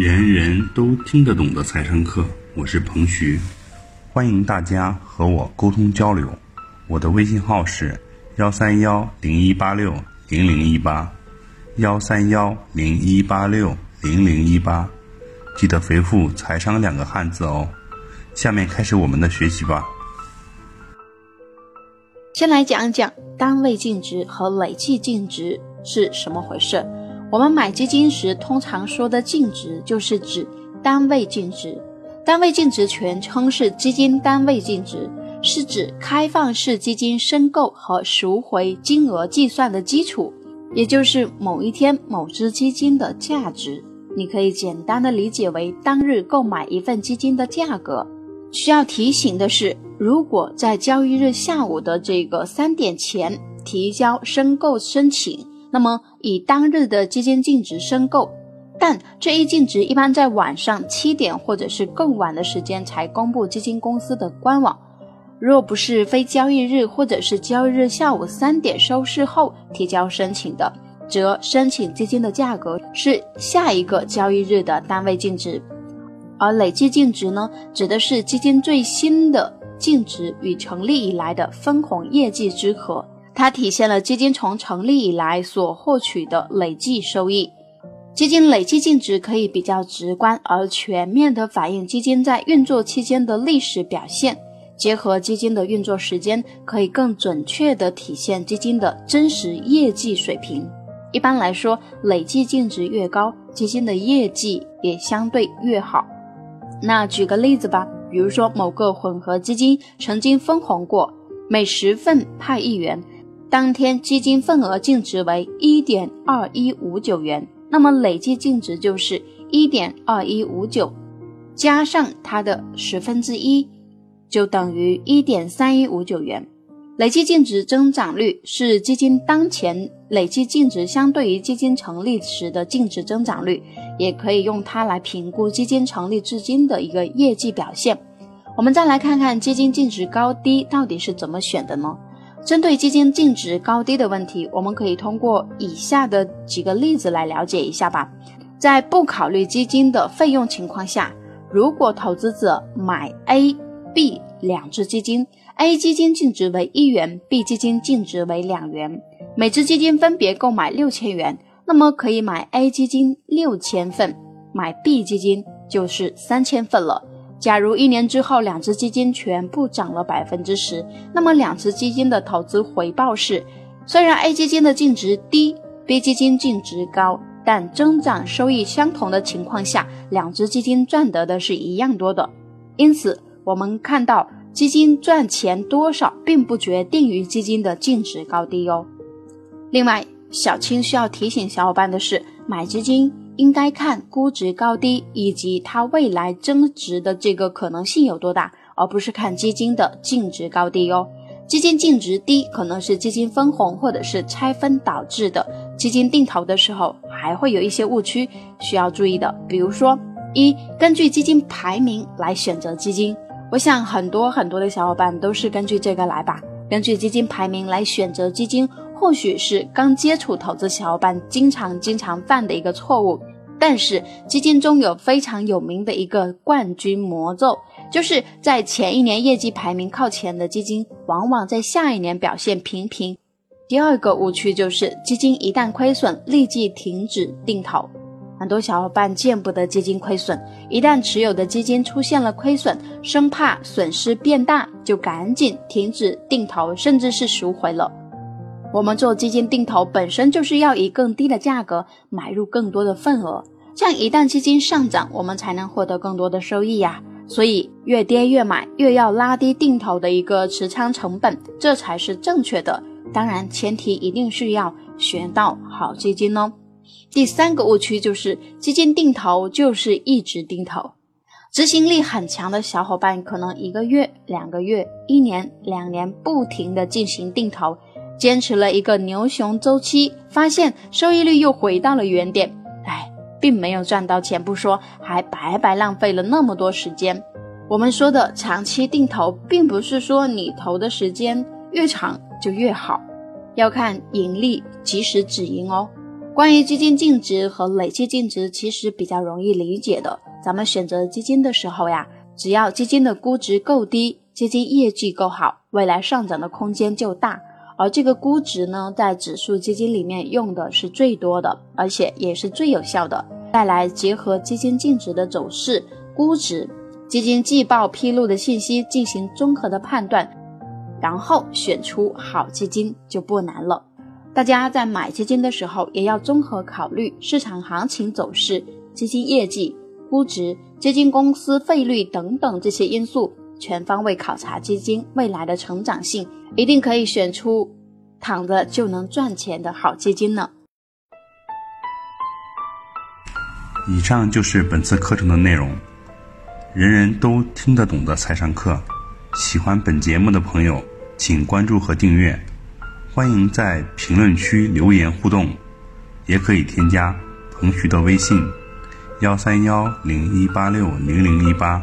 人人都听得懂的财商课，我是彭徐，欢迎大家和我沟通交流。我的微信号是幺三幺零一八六零零一八，幺三幺零一八六零零一八，记得回复“财商”两个汉字哦。下面开始我们的学习吧。先来讲讲单位净值和累计净值是什么回事。我们买基金时通常说的净值，就是指单位净值。单位净值全称是基金单位净值，是指开放式基金申购和赎回金额计算的基础，也就是某一天某只基金的价值。你可以简单的理解为当日购买一份基金的价格。需要提醒的是，如果在交易日下午的这个三点前提交申购申请，那么以当日的基金净值申购，但这一净值一般在晚上七点或者是更晚的时间才公布基金公司的官网。若不是非交易日或者是交易日下午三点收市后提交申请的，则申请基金的价格是下一个交易日的单位净值。而累计净值呢，指的是基金最新的净值与成立以来的分红业绩之和，它体现了基金从成立以来所获取的累计收益。基金累计净值可以比较直观而全面地反映基金在运作期间的历史表现，结合基金的运作时间，可以更准确地体现基金的真实业绩水平。一般来说，累计净值越高，基金的业绩也相对越好。那举个例子吧，比如说某个混合基金曾经分红过，每十份派一元，当天基金份额净值为一点二一五九元，那么累计净值就是一点二一五九，加上它的十分之一，就等于一点三一五九元。累计净值增长率是基金当前累计净值相对于基金成立时的净值增长率，也可以用它来评估基金成立至今的一个业绩表现。我们再来看看基金净值高低到底是怎么选的呢？针对基金净值高低的问题，我们可以通过以下的几个例子来了解一下吧。在不考虑基金的费用情况下，如果投资者买 A、B 两只基金。A 基金净值为一元，B 基金净值为两元，每只基金分别购买六千元，那么可以买 A 基金六千份，买 B 基金就是三千份了。假如一年之后两只基金全部涨了百分之十，那么两只基金的投资回报是，虽然 A 基金的净值低，B 基金净值高，但增长收益相同的情况下，两只基金赚得的是一样多的。因此，我们看到。基金赚钱多少，并不决定于基金的净值高低哦。另外，小青需要提醒小伙伴的是，买基金应该看估值高低以及它未来增值的这个可能性有多大，而不是看基金的净值高低哦。基金净值低可能是基金分红或者是拆分导致的。基金定投的时候还会有一些误区需要注意的，比如说，一根据基金排名来选择基金。我想很多很多的小伙伴都是根据这个来吧，根据基金排名来选择基金，或许是刚接触投资小伙伴经常经常犯的一个错误。但是基金中有非常有名的一个冠军魔咒，就是在前一年业绩排名靠前的基金，往往在下一年表现平平。第二个误区就是基金一旦亏损，立即停止定投。很多小伙伴见不得基金亏损，一旦持有的基金出现了亏损，生怕损失变大，就赶紧停止定投，甚至是赎回了。我们做基金定投本身就是要以更低的价格买入更多的份额，这样一旦基金上涨，我们才能获得更多的收益呀。所以越跌越买，越要拉低定投的一个持仓成本，这才是正确的。当然，前提一定是要选到好基金哦。第三个误区就是基金定投就是一直定投，执行力很强的小伙伴可能一个月、两个月、一年、两年不停的进行定投，坚持了一个牛熊周期，发现收益率又回到了原点，哎，并没有赚到钱不说，还白白浪费了那么多时间。我们说的长期定投，并不是说你投的时间越长就越好，要看盈利及时止盈哦。关于基金净值和累计净值，其实比较容易理解的。咱们选择基金的时候呀，只要基金的估值够低，基金业绩够好，未来上涨的空间就大。而这个估值呢，在指数基金里面用的是最多的，而且也是最有效的。再来结合基金净值的走势、估值、基金季报披露的信息进行综合的判断，然后选出好基金就不难了。大家在买基金的时候，也要综合考虑市场行情走势、基金业绩、估值、基金公司费率等等这些因素，全方位考察基金未来的成长性，一定可以选出躺着就能赚钱的好基金呢。以上就是本次课程的内容，人人都听得懂的财商课。喜欢本节目的朋友，请关注和订阅。欢迎在评论区留言互动，也可以添加彭徐的微信：幺三幺零一八六零零一八，